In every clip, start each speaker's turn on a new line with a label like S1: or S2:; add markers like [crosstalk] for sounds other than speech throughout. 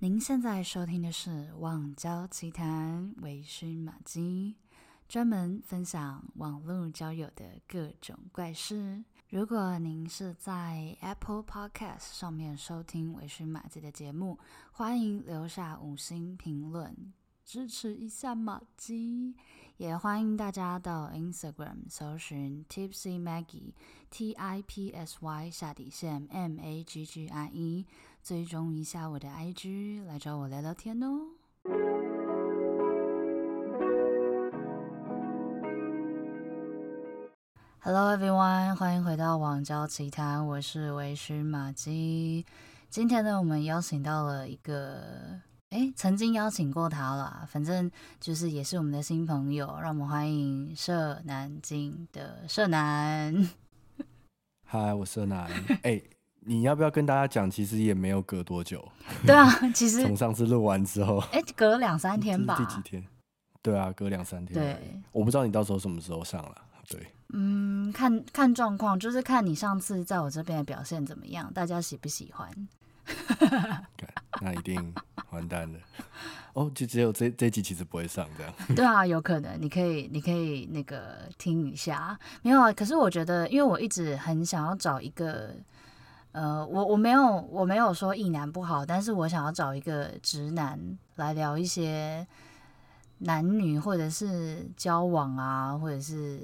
S1: 您现在收听的是《网交奇谈》，微醺玛姬，专门分享网络交友的各种怪事。如果您是在 Apple Podcast 上面收听微醺玛姬的节目，欢迎留下五星评论，支持一下玛姬。也欢迎大家到 Instagram 搜寻 Tipsy Maggie T I P S Y 下底线 M A G G I E，追踪一下我的 IG，来找我聊聊天哦。Hello everyone，欢迎回到网交奇谈，我是微醺玛姬。今天呢，我们邀请到了一个。哎，曾经邀请过他了，反正就是也是我们的新朋友，让我们欢迎社南京的社男。
S2: 嗨，我社男。哎，你要不要跟大家讲？其实也没有隔多久。
S1: 对啊，其实 [laughs]
S2: 从上次录完之后，
S1: 哎，隔两三天吧。
S2: 第几天？对啊，隔两三天。
S1: 对，
S2: 我不知道你到时候什么时候上了。对，
S1: 嗯，看看状况，就是看你上次在我这边的表现怎么样，大家喜不喜欢？[laughs]
S2: 那一定完蛋了哦！就只有这这集其实不会上这样。[laughs]
S1: 对啊，有可能，你可以你可以那个听一下，没有啊。可是我觉得，因为我一直很想要找一个，呃，我我没有我没有说异男不好，但是我想要找一个直男来聊一些男女或者是交往啊，或者是。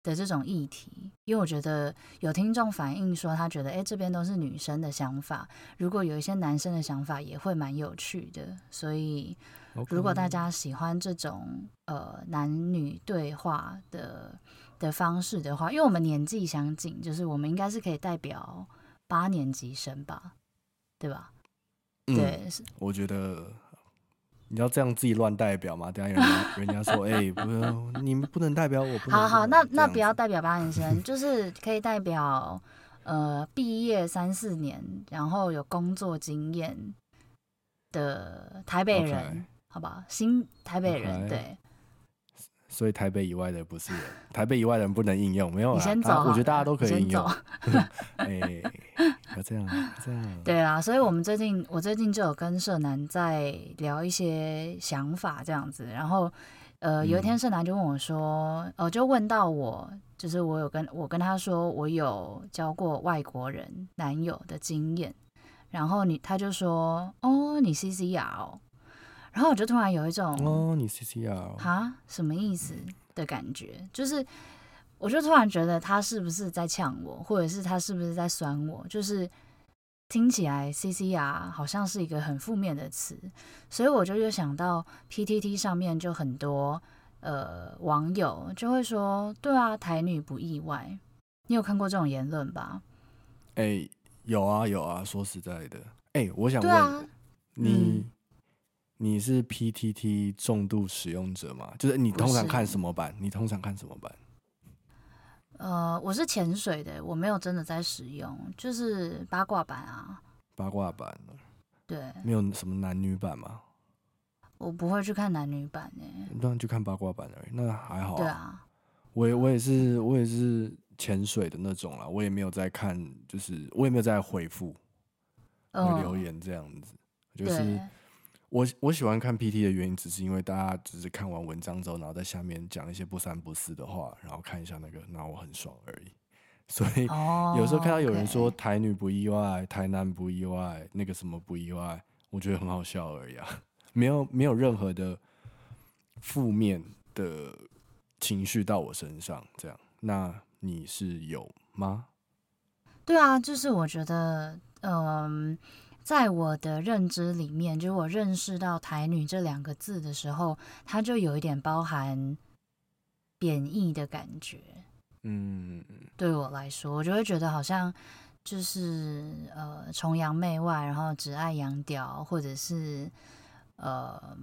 S1: 的这种议题，因为我觉得有听众反映说，他觉得哎，这边都是女生的想法，如果有一些男生的想法，也会蛮有趣的。所以，如果大家喜欢这种呃男女对话的的方式的话，因为我们年纪相近，就是我们应该是可以代表八年级生吧，对吧？
S2: 嗯、
S1: 对，
S2: 我觉得。你要这样自己乱代表嘛？等下人家 [laughs] 人家说，哎、欸，不，你们不能代表我。不
S1: 好好，那那不要代表八年生，[laughs] 就是可以代表呃毕业三四年，然后有工作经验的台北人.好不好？新台北人.对。
S2: 所以台北以外的不是人，[laughs] 台北以外的人不能应用，没有啦。
S1: 你先走，
S2: 我觉得大家都可以应用。[laughs] 哎、欸，要这样，这样。对
S1: 啊，所以我们最近，我最近就有跟社男在聊一些想法，这样子。然后，呃，有一天社男就问我说，哦、呃，就问到我，就是我有跟我跟他说，我有交过外国人男友的经验。然后你他就说，哦，你 CCR 哦。然后我就突然有一种
S2: 哦，你 CCR
S1: 哈，什么意思的感觉？就是，我就突然觉得他是不是在呛我，或者是他是不是在酸我？就是听起来 CCR 好像是一个很负面的词，所以我就又想到 PTT 上面就很多呃网友就会说，对啊，台女不意外。你有看过这种言论吧？
S2: 哎，有啊有啊，说实在的，哎，我想问、啊、你。嗯你是 PTT 重度使用者吗？就是你通常看什么版？你通常看什么版？
S1: 呃，我是潜水的，我没有真的在使用，就是八卦版啊。
S2: 八卦版。
S1: 对。没
S2: 有什么男女版吗？
S1: 我不会去看男女版诶、欸。
S2: 当然就看八卦版而已，那还好、啊。
S1: 对啊。
S2: 我也我也是我也是潜水的那种啦，我也没有在看，就是我也没有在回复留言这样子，呃、就是。我我喜欢看 PT 的原因，只是因为大家只是看完文章之后，然后在下面讲一些不三不四的话，然后看一下那个，然后我很爽而已。所以有时候看到有人说台女不意外，台男不意外，那个什么不意外，我觉得很好笑而已啊，没有没有任何的负面的情绪到我身上，这样。那你是有吗？
S1: 对啊，就是我觉得，嗯。在我的认知里面，就是我认识到“台女”这两个字的时候，它就有一点包含贬义的感觉。
S2: 嗯，
S1: 对我来说，我就会觉得好像就是呃崇洋媚外，然后只爱洋屌，或者是呃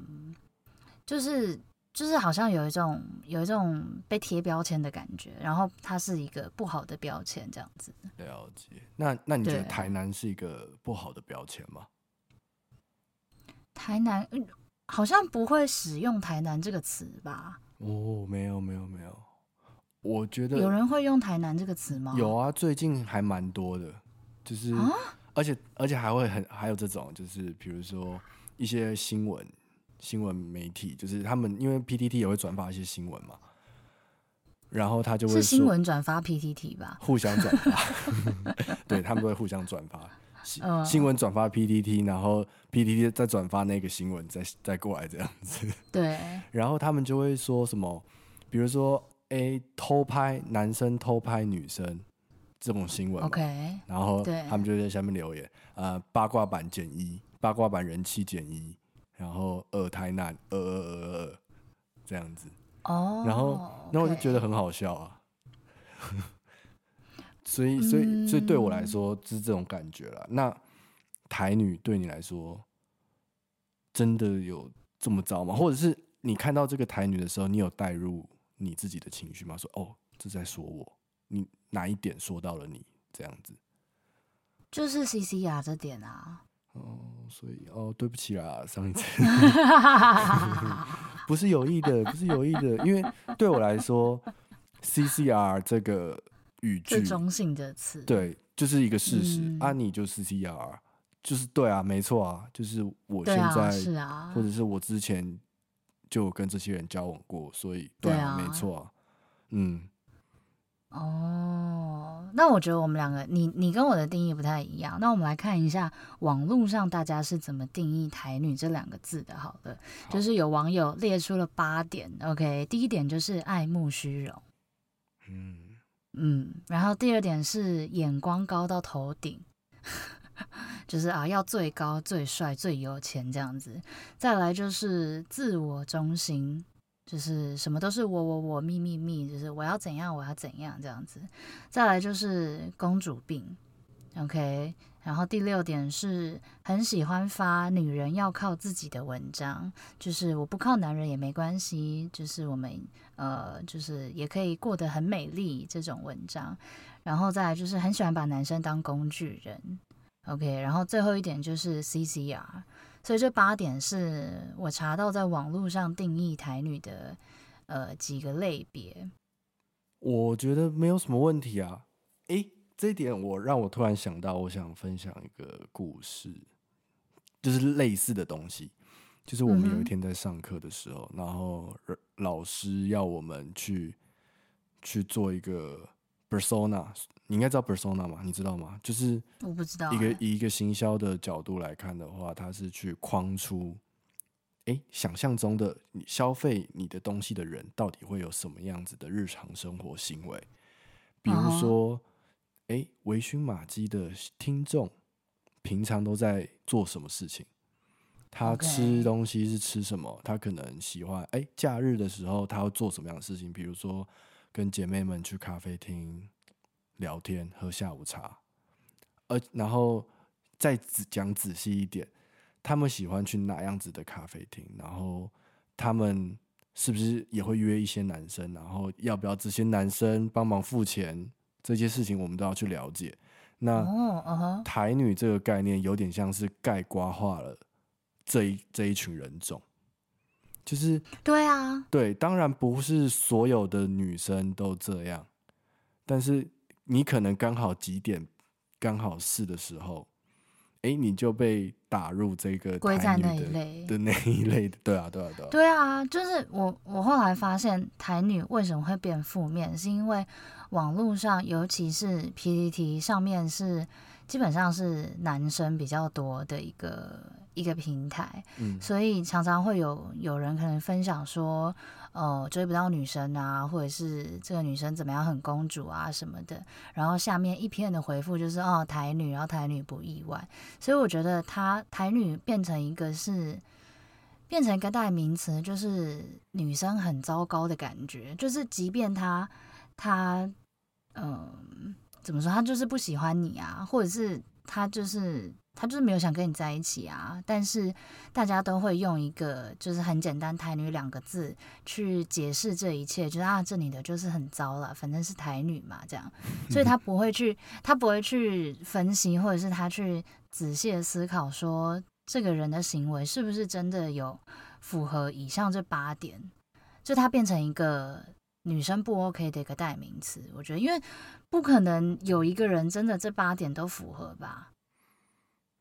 S1: 就是。就是好像有一种有一种被贴标签的感觉，然后它是一个不好的标签，这样子。
S2: 了解。那那你觉得台南是一个不好的标签吗？
S1: 台南好像不会使用“台南”这个词吧？
S2: 哦，没有没有没有，我觉得
S1: 有人会用“台南”这个词吗？
S2: 有啊，最近还蛮多的，就是、啊、而且而且还会很还有这种，就是比如说一些新闻新闻媒体，就是他们因为 PTT 也会转发一些新闻嘛，然后他就会
S1: 是新闻转发 PTT 吧，
S2: 互相转发，[laughs] [laughs] 对他们都会互相转发。新新闻转发 PTT，然后 PTT 再转发那个新闻，再再过来这样子。
S1: 对。[laughs]
S2: 然后他们就会说什么，比如说，哎，偷拍男生偷拍女生这种新闻。
S1: OK。
S2: 然后他们就在下面留言，呃，八卦版减一，八卦版人气减一，然后二台南二二二二这样子。哦。然后，那我就觉得很好笑啊。[laughs] 所以，所以，所以对我来说是这种感觉了。那台女对你来说真的有这么糟吗？或者是你看到这个台女的时候，你有带入你自己的情绪吗？说哦，这在说我，你哪一点说到了你这样子？
S1: 就是 CCR 这点啊。
S2: 哦，所以哦，对不起啦，上一次 [laughs] 不是有意的，不是有意的，因为对我来说，CCR 这个。语句
S1: 中性的词，
S2: 对，就是一个事实。嗯、啊，你就是 CR，就是对啊，没错啊，就是我现在，啊是啊、或者是我之前就跟这些人交往过，所以对啊，对啊没错啊，嗯。
S1: 哦，那我觉得我们两个，你你跟我的定义不太一样。那我们来看一下网络上大家是怎么定义“台女”这两个字的。好了，好就是有网友列出了八点。OK，第一点就是爱慕虚荣。嗯。嗯，然后第二点是眼光高到头顶，[laughs] 就是啊，要最高、最帅、最有钱这样子。再来就是自我中心，就是什么都是我、我、我、me、me、me，就是我要怎样，我要怎样这样子。再来就是公主病，OK。然后第六点是很喜欢发女人要靠自己的文章，就是我不靠男人也没关系，就是我们呃就是也可以过得很美丽这种文章。然后再来就是很喜欢把男生当工具人，OK。然后最后一点就是 CCR，所以这八点是我查到在网络上定义台女的呃几个类别。
S2: 我觉得没有什么问题啊，诶。这一点我让我突然想到，我想分享一个故事，就是类似的东西。就是我们有一天在上课的时候，嗯、然后老师要我们去去做一个 persona，你应该知道 persona 吗？你知道吗？就是
S1: 我不知道。
S2: 一个以一个行销的角度来看的话，它是去框出，哎，想象中的你消费你的东西的人到底会有什么样子的日常生活行为，比如说。哦哎，微醺马基的听众平常都在做什么事情？他吃东西是吃什么.他可能喜欢哎，假日的时候他要做什么样的事情？比如说跟姐妹们去咖啡厅聊天、喝下午茶。而，然后再仔讲仔细一点，他们喜欢去哪样子的咖啡厅？然后他们是不是也会约一些男生？然后要不要这些男生帮忙付钱？这些事情我们都要去了解。那、oh, uh. 台女这个概念有点像是概括化了这一这一群人种，就是
S1: 对啊，
S2: 对，当然不是所有的女生都这样，但是你可能刚好几点刚好是的时候，哎，你就被打入这个
S1: 归在那一类
S2: 的那一类的，对啊，对啊，对啊，
S1: 对啊，就是我我后来发现台女为什么会变负面，是因为。网络上，尤其是 PPT 上面是基本上是男生比较多的一个一个平台，嗯，所以常常会有有人可能分享说，哦，追不到女生啊，或者是这个女生怎么样很公主啊什么的，然后下面一片的回复就是哦台女，然后台女不意外，所以我觉得她台女变成一个是变成一个代名词，就是女生很糟糕的感觉，就是即便她。她，嗯，怎么说？她就是不喜欢你啊，或者是她就是他就是没有想跟你在一起啊。但是大家都会用一个就是很简单“台女”两个字去解释这一切，就是啊，这女的就是很糟了，反正是台女嘛，这样。所以他不会去，他不会去分析，或者是他去仔细的思考，说这个人的行为是不是真的有符合以上这八点，就他变成一个。女生不 OK 的一个代名词，我觉得，因为不可能有一个人真的这八点都符合吧。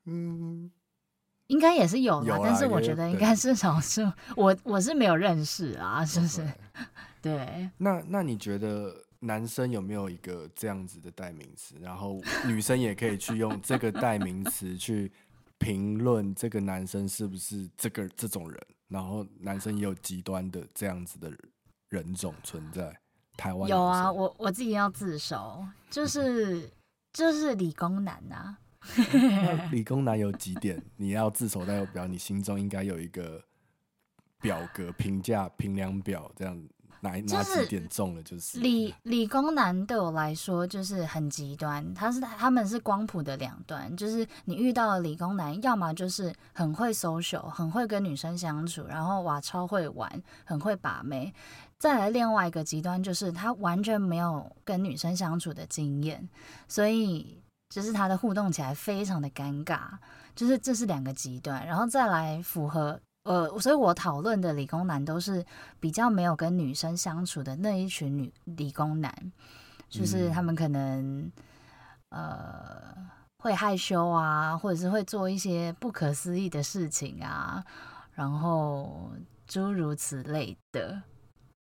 S1: 嗯，应该也是有啦，
S2: 有啦
S1: 但是我觉得应该是少数。我我是没有认识啊，是不是？对。
S2: 那那你觉得男生有没有一个这样子的代名词？然后女生也可以去用这个代名词去评论这个男生是不是这个这种人？然后男生也有极端的这样子的人种存在。台湾
S1: 有啊，我我自己要自首，就是 [laughs] 就是理工男啊。
S2: 理工男有几点你要自首代表你心中应该有一个表格评价评量表，这样哪哪几点中了就是
S1: 理理工男对我来说就是很极端，他是他们是光谱的两端，就是你遇到了理工男，要么就是很会 social，很会跟女生相处，然后哇超会玩，很会把妹；再来另外一个极端就是他完全没有跟女生相处的经验，所以。就是他的互动起来非常的尴尬，就是这是两个极端，然后再来符合呃，所以我讨论的理工男都是比较没有跟女生相处的那一群女理工男，就是他们可能呃会害羞啊，或者是会做一些不可思议的事情啊，然后诸如此类的。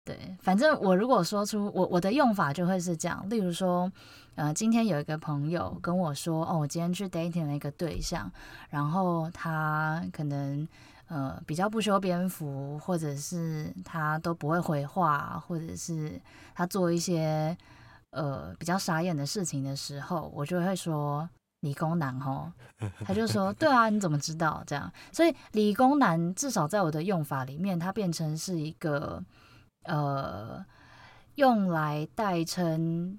S1: 对，反正我如果说出我我的用法就会是这样，例如说，呃，今天有一个朋友跟我说，哦，我今天去 dating 了一个对象，然后他可能呃比较不修边幅，或者是他都不会回话，或者是他做一些呃比较傻眼的事情的时候，我就会说理工男哦，他就说对啊，你怎么知道这样？所以理工男至少在我的用法里面，它变成是一个。呃，用来代称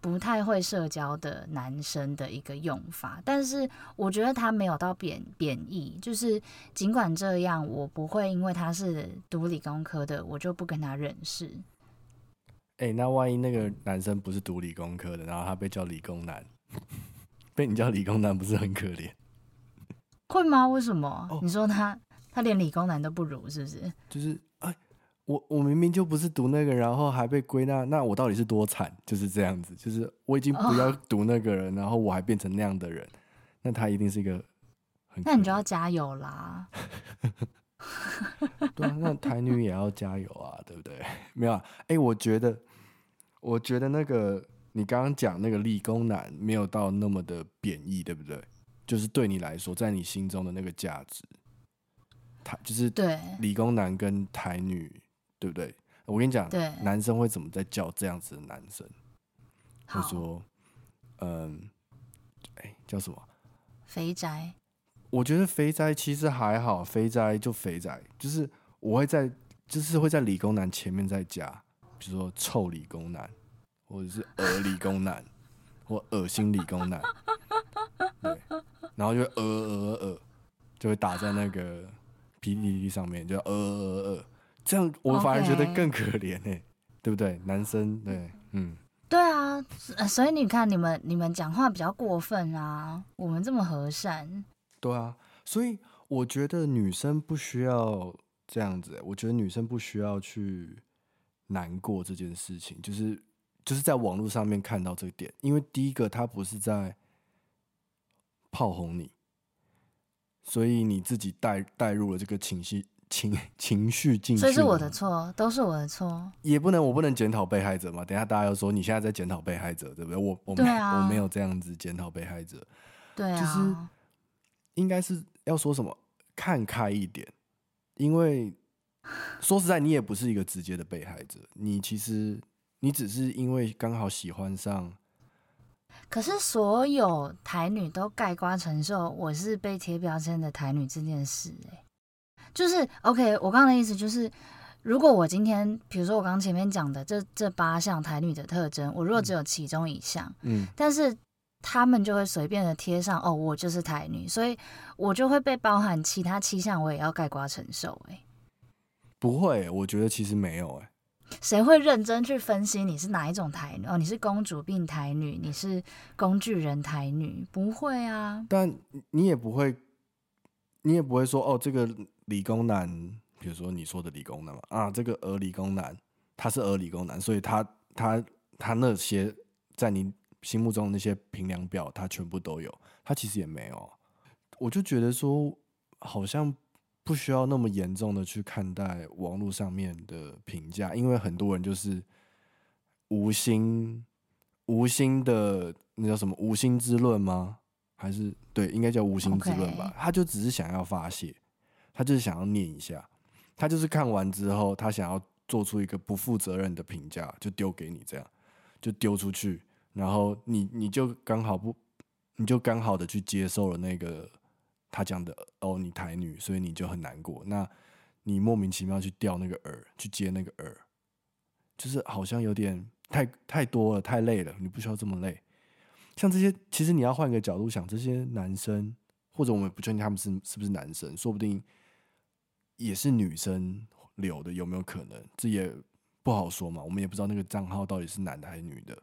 S1: 不太会社交的男生的一个用法，但是我觉得他没有到贬贬义，就是尽管这样，我不会因为他是读理工科的，我就不跟他认识。
S2: 哎、欸，那万一那个男生不是读理工科的，然后他被叫理工男，[laughs] 被你叫理工男，不是很可怜？
S1: 会吗？为什么？哦、你说他他连理工男都不如，是不是？
S2: 就是。我我明明就不是读那个，然后还被归纳，那我到底是多惨？就是这样子，就是我已经不要读那个人，哦、然后我还变成那样的人，那他一定是一个很……
S1: 那你就要加油啦！[laughs]
S2: 对啊，那台女也要加油啊，对不对？[laughs] 没有啊，哎、欸，我觉得，我觉得那个你刚刚讲那个理工男没有到那么的贬义，对不对？就是对你来说，在你心中的那个价值，他就是对理工男跟台女。对不对？我跟你讲，对男生会怎么在叫这样子的男生？会说，嗯，哎，叫什么？
S1: 肥宅。
S2: 我觉得肥宅其实还好，肥宅就肥宅，就是我会在，就是会在理工男前面再加，比如说臭理工男，或者是恶理工男，或恶心理工男，对，然后就呃呃呃，就会打在那个 PPT 上面，就恶恶恶。这样我反而觉得更可怜呢. [laughs] 对不对？男生对，嗯，
S1: 对啊，所以你看，你们你们讲话比较过分啊，我们这么和善，
S2: 对啊，所以我觉得女生不需要这样子、欸，我觉得女生不需要去难过这件事情，就是就是在网络上面看到这个点，因为第一个他不是在炮轰你，所以你自己带带入了这个情绪。情 [laughs] 情绪进去，
S1: 所以是我的错，都是我的错。
S2: 也不能，我不能检讨被害者嘛。等下大家又说你现在在检讨被害者，对不对？我我没、啊、我没有这样子检讨被害者。
S1: 对啊，
S2: 就是应该是要说什么，看开一点。因为 [sighs] 说实在，你也不是一个直接的被害者，你其实你只是因为刚好喜欢上。
S1: 可是所有台女都盖瓜承受我是被贴标签的台女这件事、欸，哎。就是 OK，我刚刚的意思就是，如果我今天，比如说我刚刚前面讲的这这八项台女的特征，我如果只有其中一项，嗯，但是他们就会随便的贴上哦，我就是台女，所以我就会被包含其他七项，我也要盖瓜承受。哎，
S2: 不会，我觉得其实没有。哎，
S1: 谁会认真去分析你是哪一种台女？哦，你是公主病台女，你是工具人台女？不会啊，
S2: 但你也不会，你也不会说哦，这个。理工男，比如说你说的理工男嘛，啊，这个儿理工男，他是儿理工男，所以他他他那些在你心目中的那些评量表，他全部都有，他其实也没有。我就觉得说，好像不需要那么严重的去看待网络上面的评价，因为很多人就是无心无心的，那叫什么无心之论吗？还是对，应该叫无心之论吧.他就只是想要发泄，他就是想要念一下，他就是看完之后，他想要做出一个不负责任的评价，就丢给你这样，就丢出去，然后你你就刚好不，你就刚好的去接受了那个他讲的哦，你台女，所以你就很难过。那你莫名其妙去钓那个饵，去接那个饵，就是好像有点太太多了，太累了，你不需要这么累。像这些，其实你要换个角度想，这些男生或者我们不确定他们是是不是男生，说不定也是女生留的，有没有可能？这也不好说嘛，我们也不知道那个账号到底是男的还是女的。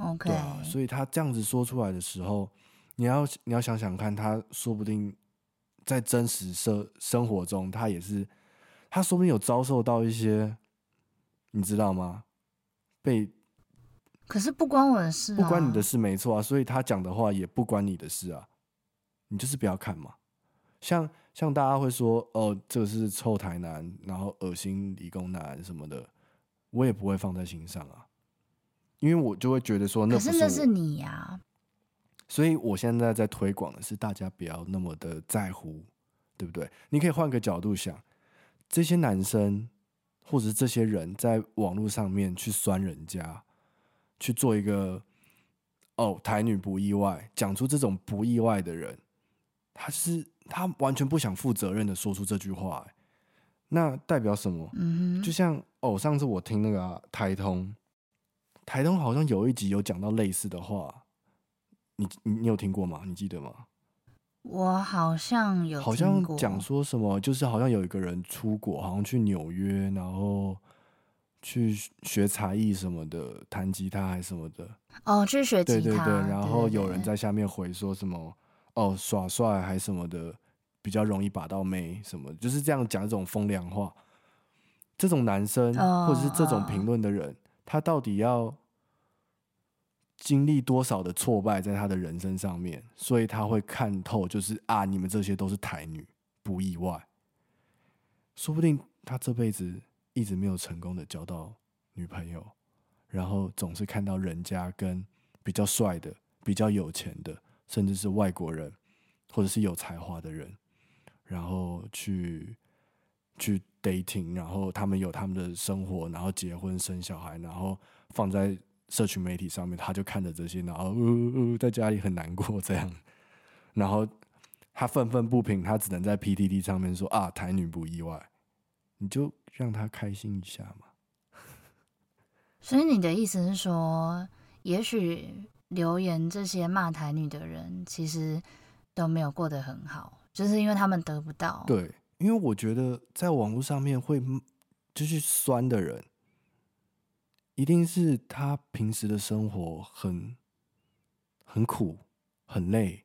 S1: OK，
S2: 对啊，所以他这样子说出来的时候，你要你要想想看，他说不定在真实生生活中，他也是，他说不定有遭受到一些，你知道吗？被。
S1: 可是不关我的事啊，
S2: 不关你的事，没错啊。所以他讲的话也不关你的事啊。你就是不要看嘛。像像大家会说哦，这个是臭台南，然后恶心理工男什么的，我也不会放在心上啊。因为我就会觉得说，那不是，
S1: 可是那是你呀。
S2: 所以我现在在推广的是大家不要那么的在乎，对不对？你可以换个角度想，这些男生或者是这些人在网络上面去酸人家。去做一个哦，台女不意外，讲出这种不意外的人，他是他完全不想负责任的说出这句话，那代表什么？
S1: 嗯，
S2: 就像哦，上次我听那个、啊、台通，台通好像有一集有讲到类似的话，你你你有听过吗？你记得吗？
S1: 我好像有，
S2: 好像讲说什么，就是好像有一个人出国，好像去纽约，然后。去学才艺什么的，弹吉他还是什么的。
S1: 哦，去学吉他。
S2: 对对对，然后有人在下面回说什么，哦，耍帅还是什么的，比较容易把到妹什么，就是这样讲这种风凉话。这种男生、哦、或者是这种评论的人、哦，他到底要经历多少的挫败在他的人生上面，所以他会看透，就是啊，你们这些都是台女，不意外。说不定他这辈子。一直没有成功的交到女朋友，然后总是看到人家跟比较帅的、比较有钱的，甚至是外国人，或者是有才华的人，然后去去 dating，然后他们有他们的生活，然后结婚生小孩，然后放在社群媒体上面，他就看着这些，然后呜呜呜在家里很难过这样，然后他愤愤不平，他只能在 PTT 上面说啊，台女不意外，你就。让他开心一下嘛。[laughs]
S1: 所以你的意思是说，也许留言这些骂台女的人，其实都没有过得很好，就是因为他们得不到。
S2: 对，因为我觉得在网络上面会就是酸的人，一定是他平时的生活很很苦、很累，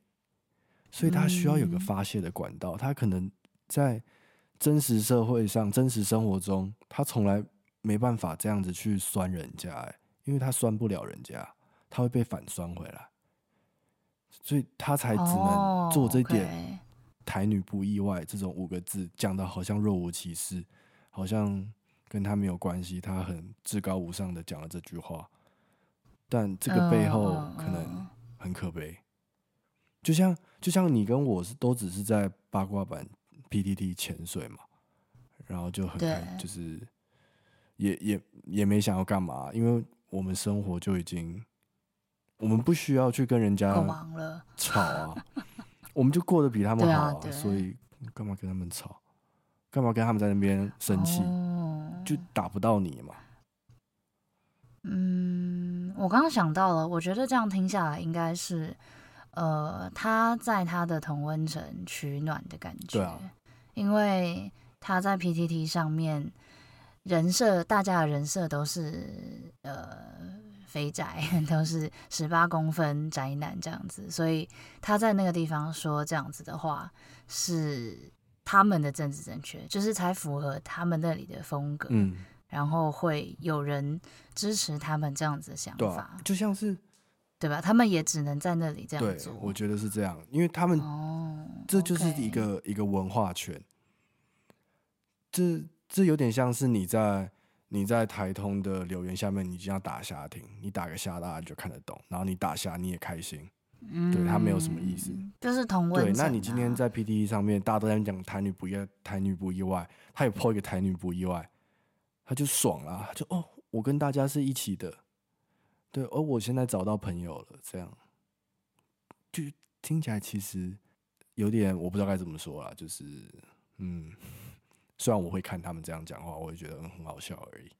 S2: 所以他需要有个发泄的管道。嗯。他可能在。真实社会上，真实生活中，他从来没办法这样子去酸人家，哎，因为他酸不了人家，他会被反酸回来，所以他才只能做这点。台女不意外这种五个字讲的好像若无其事，好像跟他没有关系，他很至高无上的讲了这句话，但这个背后可能很可悲。就像就像你跟我是都只是在八卦版。PTT 潜水嘛，然后就很开，就是也也也没想要干嘛，因为我们生活就已经，我们不需要去跟人家吵啊，我们就过得比他们好啊，啊所以干嘛跟他们吵，干嘛跟他们在那边生气，哦，就打不到你嘛。
S1: 嗯，我刚刚想到了，我觉得这样听下来应该是，呃，他在他的同温层取暖的感觉。因为他在 PTT 上面人设，大家的人设都是呃肥宅，[laughs] 都是十八公分宅男这样子，所以他在那个地方说这样子的话，是他们的政治正确，就是才符合他们那里的风格，
S2: 嗯，
S1: 然后会有人支持他们这样子的想法，
S2: 就像是
S1: 对吧？他们也只能在那里这样做。
S2: 对，我觉得是这样，因为他们哦，这就是一个、一个文化圈。这这有点像是你在你在台通的留言下面，你就要打下听，你打个下，大家就看得懂，然后你打下你也开心。嗯，对他没有什么意思，
S1: 就是同位、啊。
S2: 对，那你今天在 PTE 上面，大家都在讲台女不意台女不意外，他也 po 一个台女不意外，他就爽了，就哦，我跟大家是一起的。对，而、哦、我现在找到朋友了，这样就听起来其实有点我不知道该怎么说啦，就是嗯，[laughs] 虽然我会看他们这样讲话，我会觉得很好笑而已。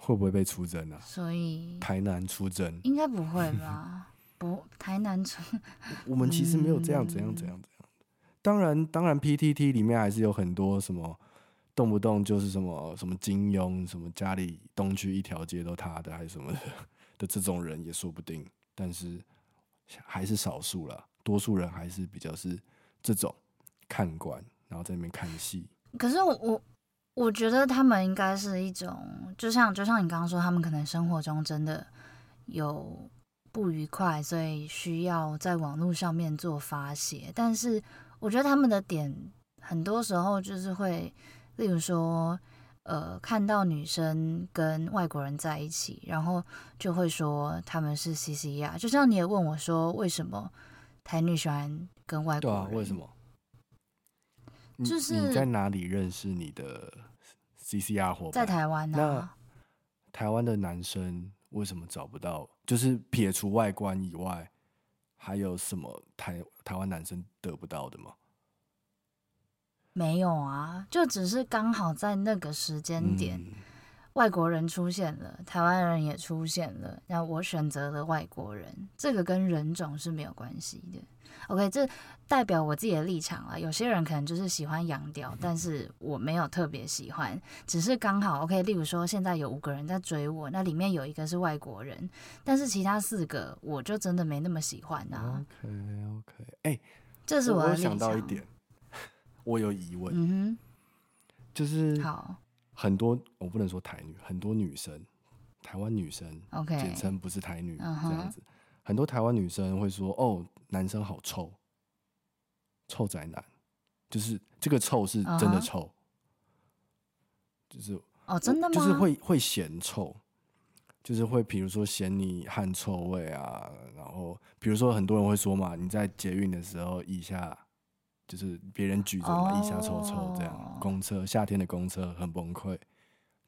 S2: 会不会被出征啊？
S1: 所以
S2: 台南出征
S1: 应该不会 [laughs] 吧？不，台南出，
S2: 我们其实没有这样怎样怎样怎样。当然，当然，PTT 里面还是有很多什么动不动就是什么什么金庸，什么家里东区一条街都他的，还是什么的。的这种人也说不定，但是还是少数了，多数人还是比较是这种看官，然后在那边看戏。
S1: 可是我我我觉得他们应该是一种，就像就像你刚刚说，他们可能生活中真的有不愉快，所以需要在网络上面做发泄。但是我觉得他们的点很多时候就是会，例如说。呃，看到女生跟外国人在一起，然后就会说他们是 CCR。就像你也问我说，为什么台女喜欢跟外国人？
S2: 对啊，为什么？
S1: 就是
S2: 你在哪里认识你的 CCR 伙伴？
S1: 在台湾啊。
S2: 那台湾的男生为什么找不到？就是撇除外观以外，还有什么台台湾男生得不到的吗？
S1: 没有啊，就只是刚好在那个时间点，嗯，外国人出现了，台湾人也出现了，那我选择了外国人，这个跟人种是没有关系的。OK，这代表我自己的立场了。有些人可能就是喜欢洋调，但是我没有特别喜欢，只是刚好 OK。例如说，现在有五个人在追我，那里面有一个是外国人，但是其他四个我就真的没那么喜欢啊。
S2: OK OK，哎，欸，
S1: 这是我的立场。
S2: 我想到一点。我有疑问，嗯哼，就是好。很多，我不能说台女，很多女生，台湾女生，OK，简称不是台女这样子，很多台湾女生会说，哦，男生好臭，臭宅男，就是这个臭是真的臭，就是
S1: 哦，真的吗？
S2: 就是会会嫌臭，就是会比如说嫌你汗臭味啊，然后比如说很多人会说嘛，你在捷运的时候腋下。就是别人举着嘛，腋下臭臭这样，公车夏天的公车很崩溃，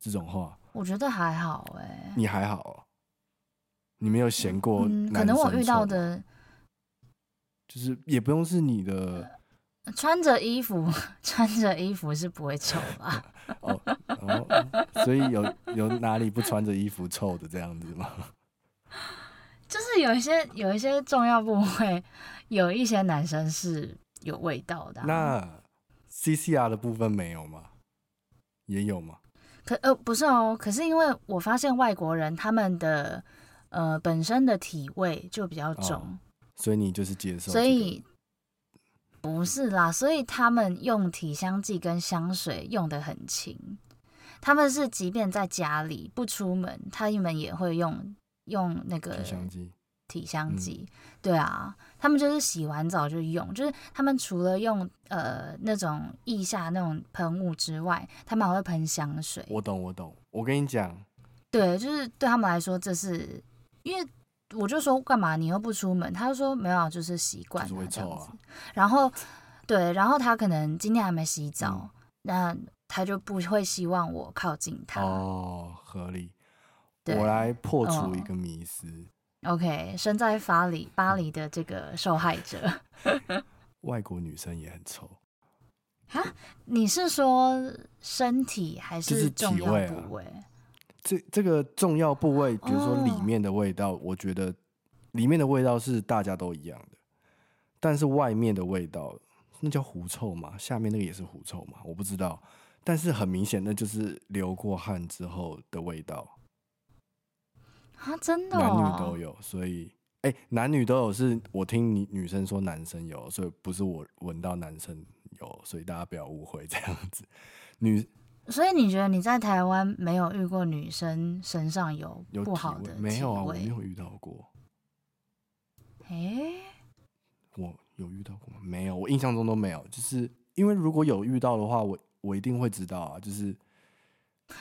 S2: 这种话，
S1: 我觉得还好哎、欸。
S2: 你还好、喔，你没有嫌过、嗯？
S1: 可能我遇到的，
S2: 就是也不用是你的，
S1: 穿着衣服，[laughs] 穿着衣服是不会臭吧？[laughs]
S2: 哦，所以有有哪里不穿着衣服臭的这样子吗？
S1: 就是有一些有一些重要部位，有一些男生是。有味道的、啊。
S2: 那 CCR 的部分没有吗？也有吗？
S1: 可呃不是哦，可是因为我发现外国人他们的呃本身的体味就比较重，哦、所以你就是接受、这个。所以不是啦，所以他们用体香剂跟香水用的很勤。他们是即便在家里不出门，他们也会用用那个体香剂。体香剂，对啊。他们就是洗完澡就用，就是他们除了用呃那种腋下那种喷雾之外，他们还会喷香水。
S2: 我懂，我懂。我跟你讲，
S1: 对，就是对他们来说，这是因为我就说干嘛你又不出门？他就说没有，就是习惯了这样子。啊、然后对，然后他可能今天还没洗澡，嗯、那他就不会希望我靠近他。
S2: 哦，合理。我来破除一个迷思。哦
S1: OK，身在巴黎，巴黎的这个受害者，[laughs]
S2: 外国女生也很臭
S1: 哈，你是说身体还是重要部位？
S2: 就是、这这个重要部位，比如说里面的味道，oh. 我觉得里面的味道是大家都一样的，但是外面的味道，那叫狐臭吗？下面那个也是狐臭吗？我不知道，但是很明显，那就是流过汗之后的味道。
S1: 啊，真的、哦，
S2: 男女都有，所以，哎、欸，男女都有，是我听你女生说男生有，所以不是我闻到男生有，所以大家不要误会这样子。女，
S1: 所以你觉得你在台湾没有遇过女生身上有不好的？
S2: 没有啊，我没有遇到过。
S1: 欸，
S2: 我有遇到过吗？没有，我印象中都没有。就是因为如果有遇到的话，我我一定会知道啊。就是，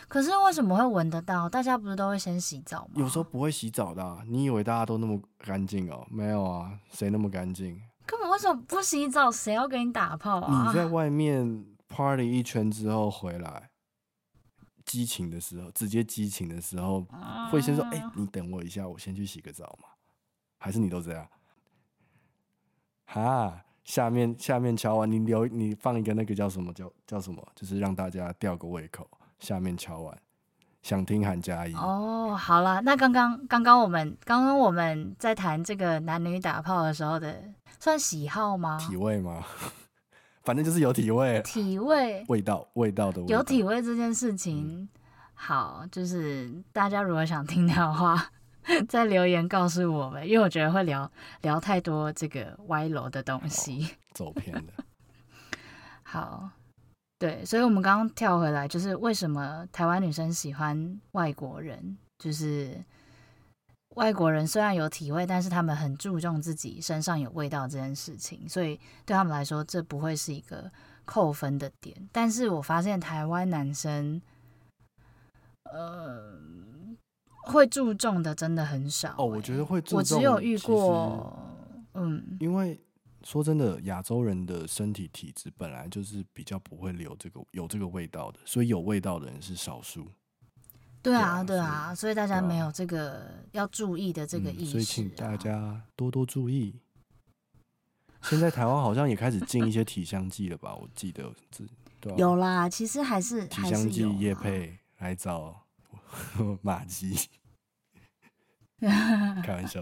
S1: 可是为什么会闻得到？大家不是都会先洗澡吗？
S2: 有时候不会洗澡的啊。你以为大家都那么干净哦？没有啊，谁那么干净？
S1: 根本为什么不洗澡？谁要给你打炮啊？
S2: 你在外面 party 一圈之后回来。激情的时候，直接激情的时候，会先说：“哎、欸，你等我一下，我先去洗个澡嘛。”还是你都这样？哈，下面下面敲完，你留你放一个那个叫什么叫叫什么？就是让大家吊个胃口。下面敲完，想听韩佳怡。
S1: 哦，好了，那刚刚刚刚我们刚刚我们在谈这个男女打炮的时候的算喜好吗？
S2: 体味吗？[laughs] 反正就是有体味，
S1: 体味，
S2: 味道，味道的味道。
S1: 有体味这件事情，嗯、好，就是大家如果想听的话，[laughs] 在留言告诉我们，因为我觉得会聊聊太多这个歪楼的东西，
S2: 走偏了。[laughs]
S1: 好，对，所以我们刚刚跳回来，就是为什么台湾女生喜欢外国人，就是。外国人虽然有体味，但是他们很注重自己身上有味道这件事情，所以对他们来说，这不会是一个扣分的点。但是我发现台湾男生，呃，会注重的真的很少、欸。哦，
S2: 我觉得会注重，
S1: 我只有遇过，嗯，
S2: 因为说真的，亚洲人的身体体质本来就是比较不会留这个有这个味道的，所以有味道的人是少数。
S1: 对啊，对啊，所以大家没有这个要注意的这个意识、啊嗯，
S2: 所以请大家多多注意。现在台湾好像也开始进一些体香剂了吧？我记得是，对、啊、
S1: 有啦，其实还是
S2: 体香剂叶配来找 [laughs] 马吉，[laughs] 开玩笑。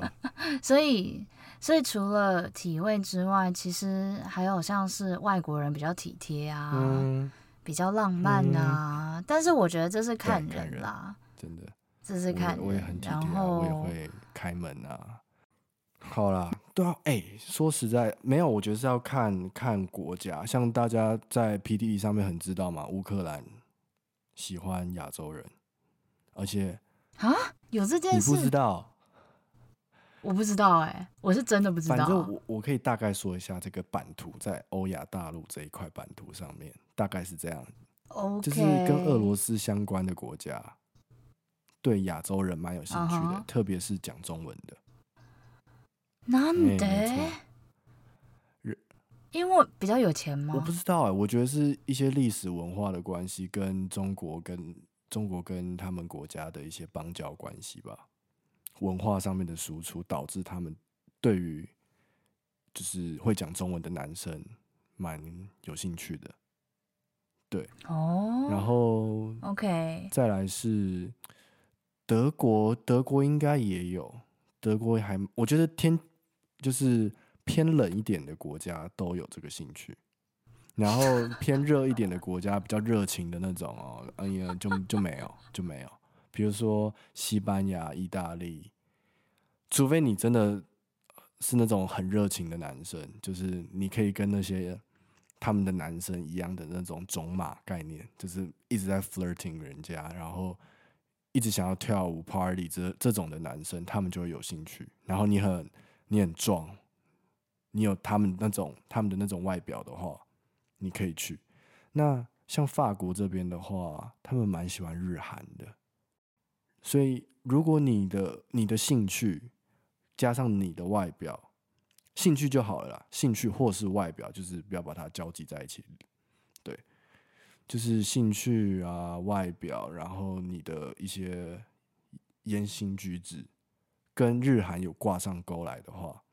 S1: 所以，所以除了体味之外，其实还有像是外国人比较体贴啊。嗯比较浪漫啊、嗯，但是我觉得这是看人啦，
S2: 人真的，
S1: 这是看人。
S2: 我也很体贴、啊，我也会开门啊。好啦，对啊，哎、欸，说实在，没有，我觉得是要看看国家。像大家在 PDE 上面很知道嘛，乌克兰喜欢亚洲人，而且
S1: 啊，有这件事？
S2: 你不知道？
S1: 我不知道哎、欸，我是真的不知道。
S2: 反正我我可以大概说一下这个版图在欧亚大陆这一块版图上面，大概是这样。
S1: Okay.
S2: 就是跟俄罗斯相关的国家，对亚洲人蛮有兴趣的，uh -huh. 特别是讲中文的。
S1: 难得？因为比较有钱吗？
S2: 我不知道哎、欸，我觉得是一些历史文化的关系，跟中国跟中国跟他们国家的一些邦交关系吧。文化上面的输出导致他们对于就是会讲中文的男生蛮有兴趣的，对
S1: 哦。
S2: 然后
S1: OK，
S2: 再来是德国，德国应该也有，德国还我觉得天就是偏冷一点的国家都有这个兴趣，然后偏热一点的国家比较热情的那种哦，哎呀就就没有就没有。比如说西班牙、意大利，除非你真的是那种很热情的男生，就是你可以跟那些他们的男生一样的那种种马概念，就是一直在 flirting 人家，然后一直想要跳舞 party 这这种的男生，他们就会有兴趣。然后你很你很壮，你有他们那种他们的那种外表的话，你可以去。那像法国这边的话，他们蛮喜欢日韩的。所以，如果你的你的兴趣加上你的外表，兴趣就好了啦。兴趣或是外表，就是不要把它交集在一起。对，就是兴趣啊，外表，然后你的一些言行举止跟日韩有挂上钩来的话，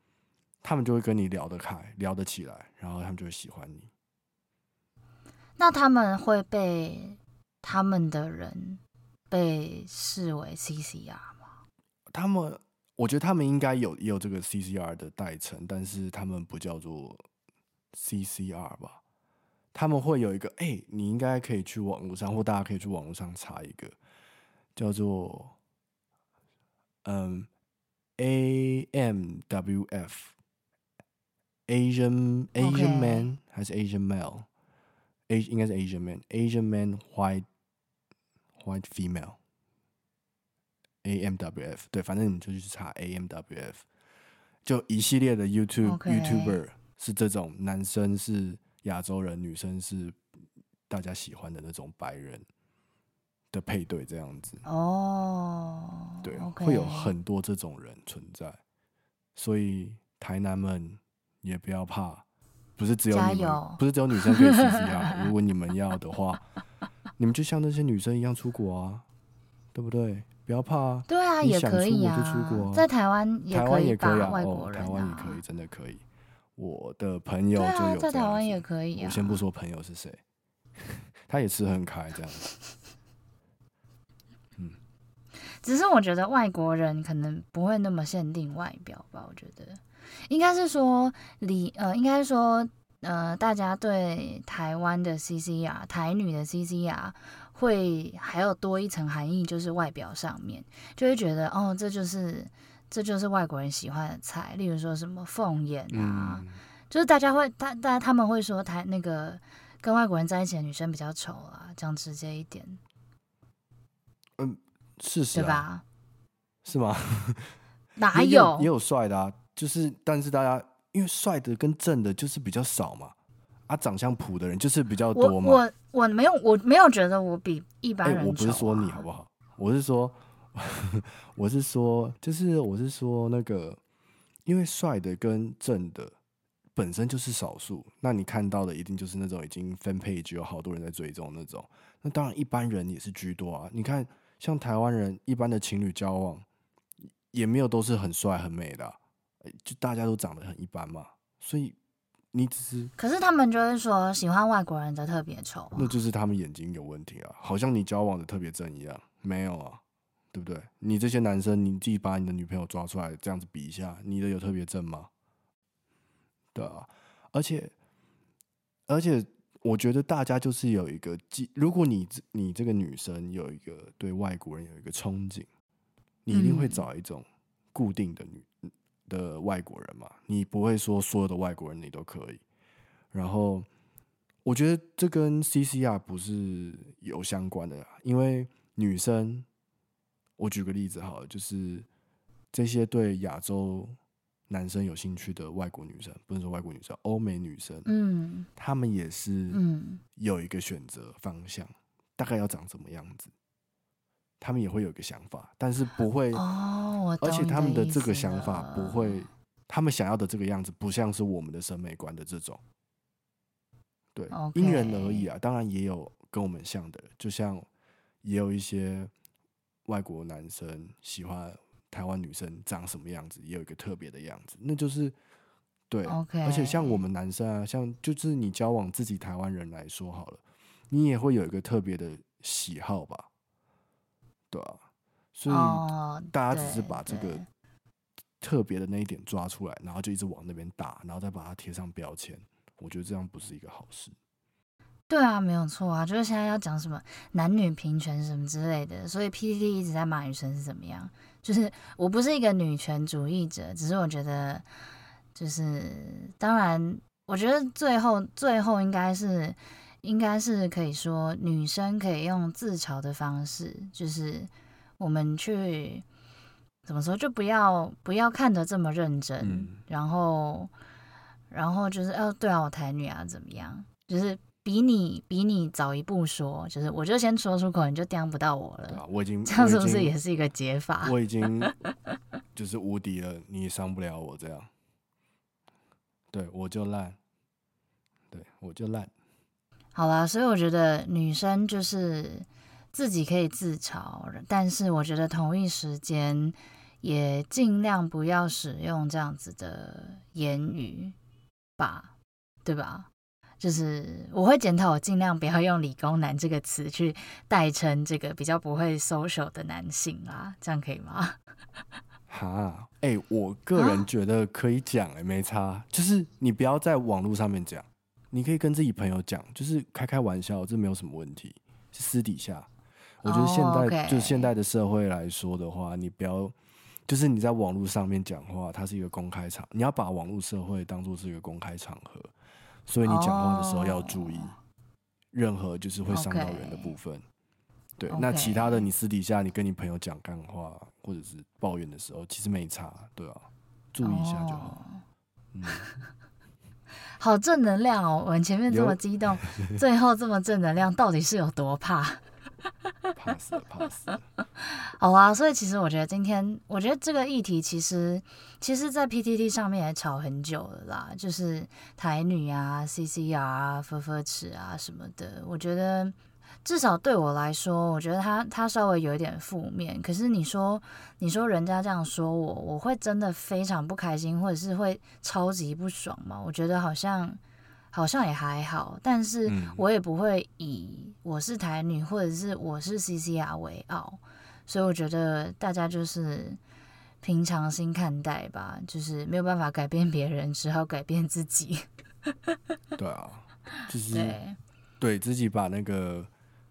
S2: 他们就会跟你聊得开，聊得起来，然后他们就会喜欢你。
S1: 那他们会被他们的人。被视为 CCR 吗？
S2: 他们，我觉得他们应该有也有这个 CCR 的代称，但是他们不叫做 CCR 吧？他们会有一个，哎、欸，你应该可以去网络上，或大家可以去网络上查一个叫做嗯 AMWF Asian Asian Man 还是 Asian Male？A 应该是 Asian Man Asian Man White。White female AMWF 对，反正你们就去查 AMWF，就一系列的 YouTube. YouTuber 是这种，男生是亚洲人，女生是大家喜欢的那种白人的配对，这样子。
S1: 哦，对.
S2: 会有很多这种人存在，所以台南们也不要怕，不是只有你们，不是只有女生可以试试啊。如果你们要的话，你们就像那些女生一样出国啊，对不对？不要怕啊，
S1: 对啊，也可以啊，在台湾也可以吧，外国人，
S2: 台湾也可以，真的可以。我的朋友就有
S1: 在台湾也可以。
S2: 我先不说朋友是谁，[laughs] 他也吃很开这样子。
S1: 嗯，只是我觉得外国人可能不会那么限定外表吧，我觉得应该是说你呃，应该是说呃，大家对台湾的 CCR，台女的 CCR。会还有多一层含义，就是外表上面就会觉得哦，这就是这就是外国人喜欢的菜，例如说什么凤眼啊，嗯、就是大家会他大家他们会说台那个跟外国人在一起的女生比较丑啊，这样直接一点。
S2: 嗯，事实、啊、
S1: 对吧？
S2: 是吗？[laughs]
S1: 哪有，
S2: 也有帅的啊，就是但是大家因为帅的跟正的就是比较少嘛。啊，长相普的人就是比较多嘛。
S1: 我我，我没有，我没有觉得我比一般人啊。
S2: 欸，我不是说你好不好？我是说，[laughs] 我是说，就是我是说那个，因为帅的跟正的本身就是少数，那你看到的一定就是那种已经 fan page 有好多人在追踪那种。那当然，一般人也是居多啊。你看，像台湾人一般的情侣交往，也没有都是很帅很美的啊，就大家都长得很一般嘛，所以。你只是，
S1: 可是他们就是说喜欢外国人的特别丑，
S2: 那就是他们眼睛有问题啊，好像你交往的特别正一样，没有啊，对不对？你这些男生，你自己把你的女朋友抓出来这样子比一下，你的有特别正吗？对啊，而且而且我觉得大家就是有一个，如果你你这个女生有一个对外国人有一个憧憬，你一定会找一种固定的女。嗯的外国人嘛，你不会说所有的外国人你都可以。然后，我觉得这跟 CCR 不是有相关的，因为女生，我举个例子好了，就是这些对亚洲男生有兴趣的外国女生，不能说外国女生，欧美女生，嗯，他们也是，嗯，有一个选择方向，大概要长什么样子。他们也会有一个想法，但是不会
S1: 哦，
S2: 而且他们的这个想法不会，他们想要的这个样子不像是我们的审美观的这种，对，因人而异啊。当然也有跟我们像的，就像也有一些外国男生喜欢台湾女生长什么样子，也有一个特别的样子，那就是对。而且像我们男生啊，像就是你交往自己台湾人来说好了，你也会有一个特别的喜好吧。对啊，所以大家只是把这个特别的那一点抓出来，然后就一直往那边打，然后再把它贴上标签。我觉得这样不是一个好事。
S1: 对啊，没有错啊，就是现在要讲什么男女平权什么之类的，所以 PTT 一直在骂女生是怎么样。就是我不是一个女权主义者，只是我觉得，就是当然，我觉得最后最后应该是。应该是可以说，女生可以用自嘲的方式，就是我们去怎么说，就不要不要看得这么认真，嗯、然后然后就是哦，对啊，我台女啊，怎么样？就是比你比你早一步说，就是我就先说出口，你就盯不到我了。
S2: 对啊，我已经
S1: 这样是不是也是一个解法？
S2: 我已经 [laughs] 就是无敌了，你也伤不了我这样。对，我就烂，对我就烂。
S1: 好啦，所以我觉得女生就是自己可以自嘲，但是我觉得同一时间也尽量不要使用这样子的言语吧，对吧？就是我会检讨，我尽量不要用“理工男”这个词去代称这个比较不会 social 的男性啦，这样可以吗？[laughs]
S2: 哈，哎、欸，我个人觉得可以讲、欸，哎，没差，就是你不要在网络上面讲。你可以跟自己朋友讲，就是开开玩笑，这没有什么问题。私底下，我觉得现在、oh, okay. 就是现代的社会来说的话，你不要，就是你在网络上面讲话，它是一个公开场，你要把网络社会当做是一个公开场合，所以你讲话的时候要注意，任何就是会伤到人的部分。Okay. 对，okay. 那其他的你私底下你跟你朋友讲干话或者是抱怨的时候，其实没差，对啊，注意一下就好。
S1: 哦、
S2: 嗯，[laughs] [laughs]
S1: 好正能量哦！我们前面这么激动，[laughs] 最后这么正能量，到底是有多怕？[laughs]
S2: 怕死，怕死。
S1: 好啊，所以其实我觉得今天，我觉得这个议题其实，其实，在 PTT 上面也吵很久了啦，就是台女啊、CCR 啊、分分尺啊什么的。我觉得至少对我来说，我觉得他他稍微有一点负面。可是你说，你说人家这样说我，我会真的非常不开心，或者是会超级不爽吗？我觉得好像。好像也还好，但是我也不会以我是台女或者是我是 CCR 为傲，所以我觉得大家就是平常心看待吧，就是没有办法改变别人，只好改变自己。[laughs]
S2: 对啊，就是对，对自己把那个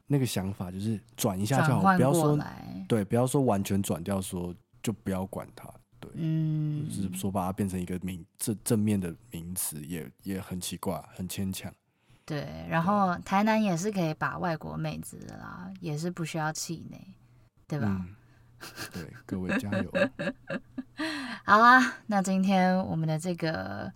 S2: 那个想法就是转一下就好，不要说对，不要说完全转掉说，说就不要管它。
S1: 嗯，
S2: 就是说把它变成一个名正正面的名词，也也很奇怪，很牵强。
S1: 对，然后台南也是可以把外国妹子的啦，也是不需要气馁，对吧？
S2: 嗯，对，各位加油。[laughs]
S1: 好啦，那今天我们的这个。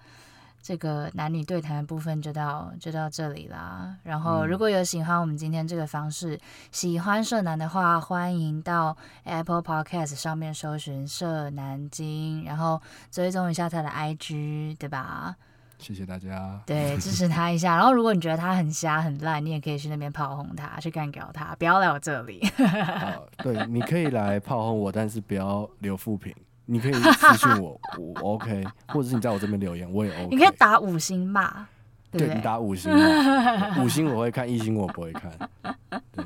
S1: 这个男女对谈的部分就到就到这里啦。然后如果有喜欢我们今天这个方式，嗯、喜欢社男的话，欢迎到 Apple Podcast 上面搜寻社男经，然后追踪一下他的 IG，对吧？
S2: 谢谢大家。
S1: 对，支持 [laughs] 他一下。然后如果你觉得他很瞎很烂，你也可以去那边炮轰他，去干掉他，不要来我这里。
S2: 啊、对，你可以来炮轰我，但是不要留负评。你可以私信 [laughs] 我，我 OK，或者是你在我这边留言，我也 [laughs] OK。
S1: 你可以打五星骂，对，
S2: 对你打五星骂，[laughs] 五星我会看，一星我不会看。对，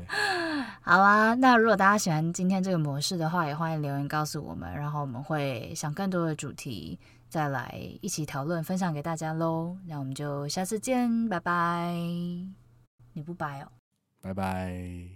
S1: 好啦，那如果大家喜欢今天这个模式的话，也欢迎留言告诉我们，然后我们会想更多的主题再来一起讨论，分享给大家喽。那我们就下次见，拜拜。你不拜哦，
S2: 拜拜。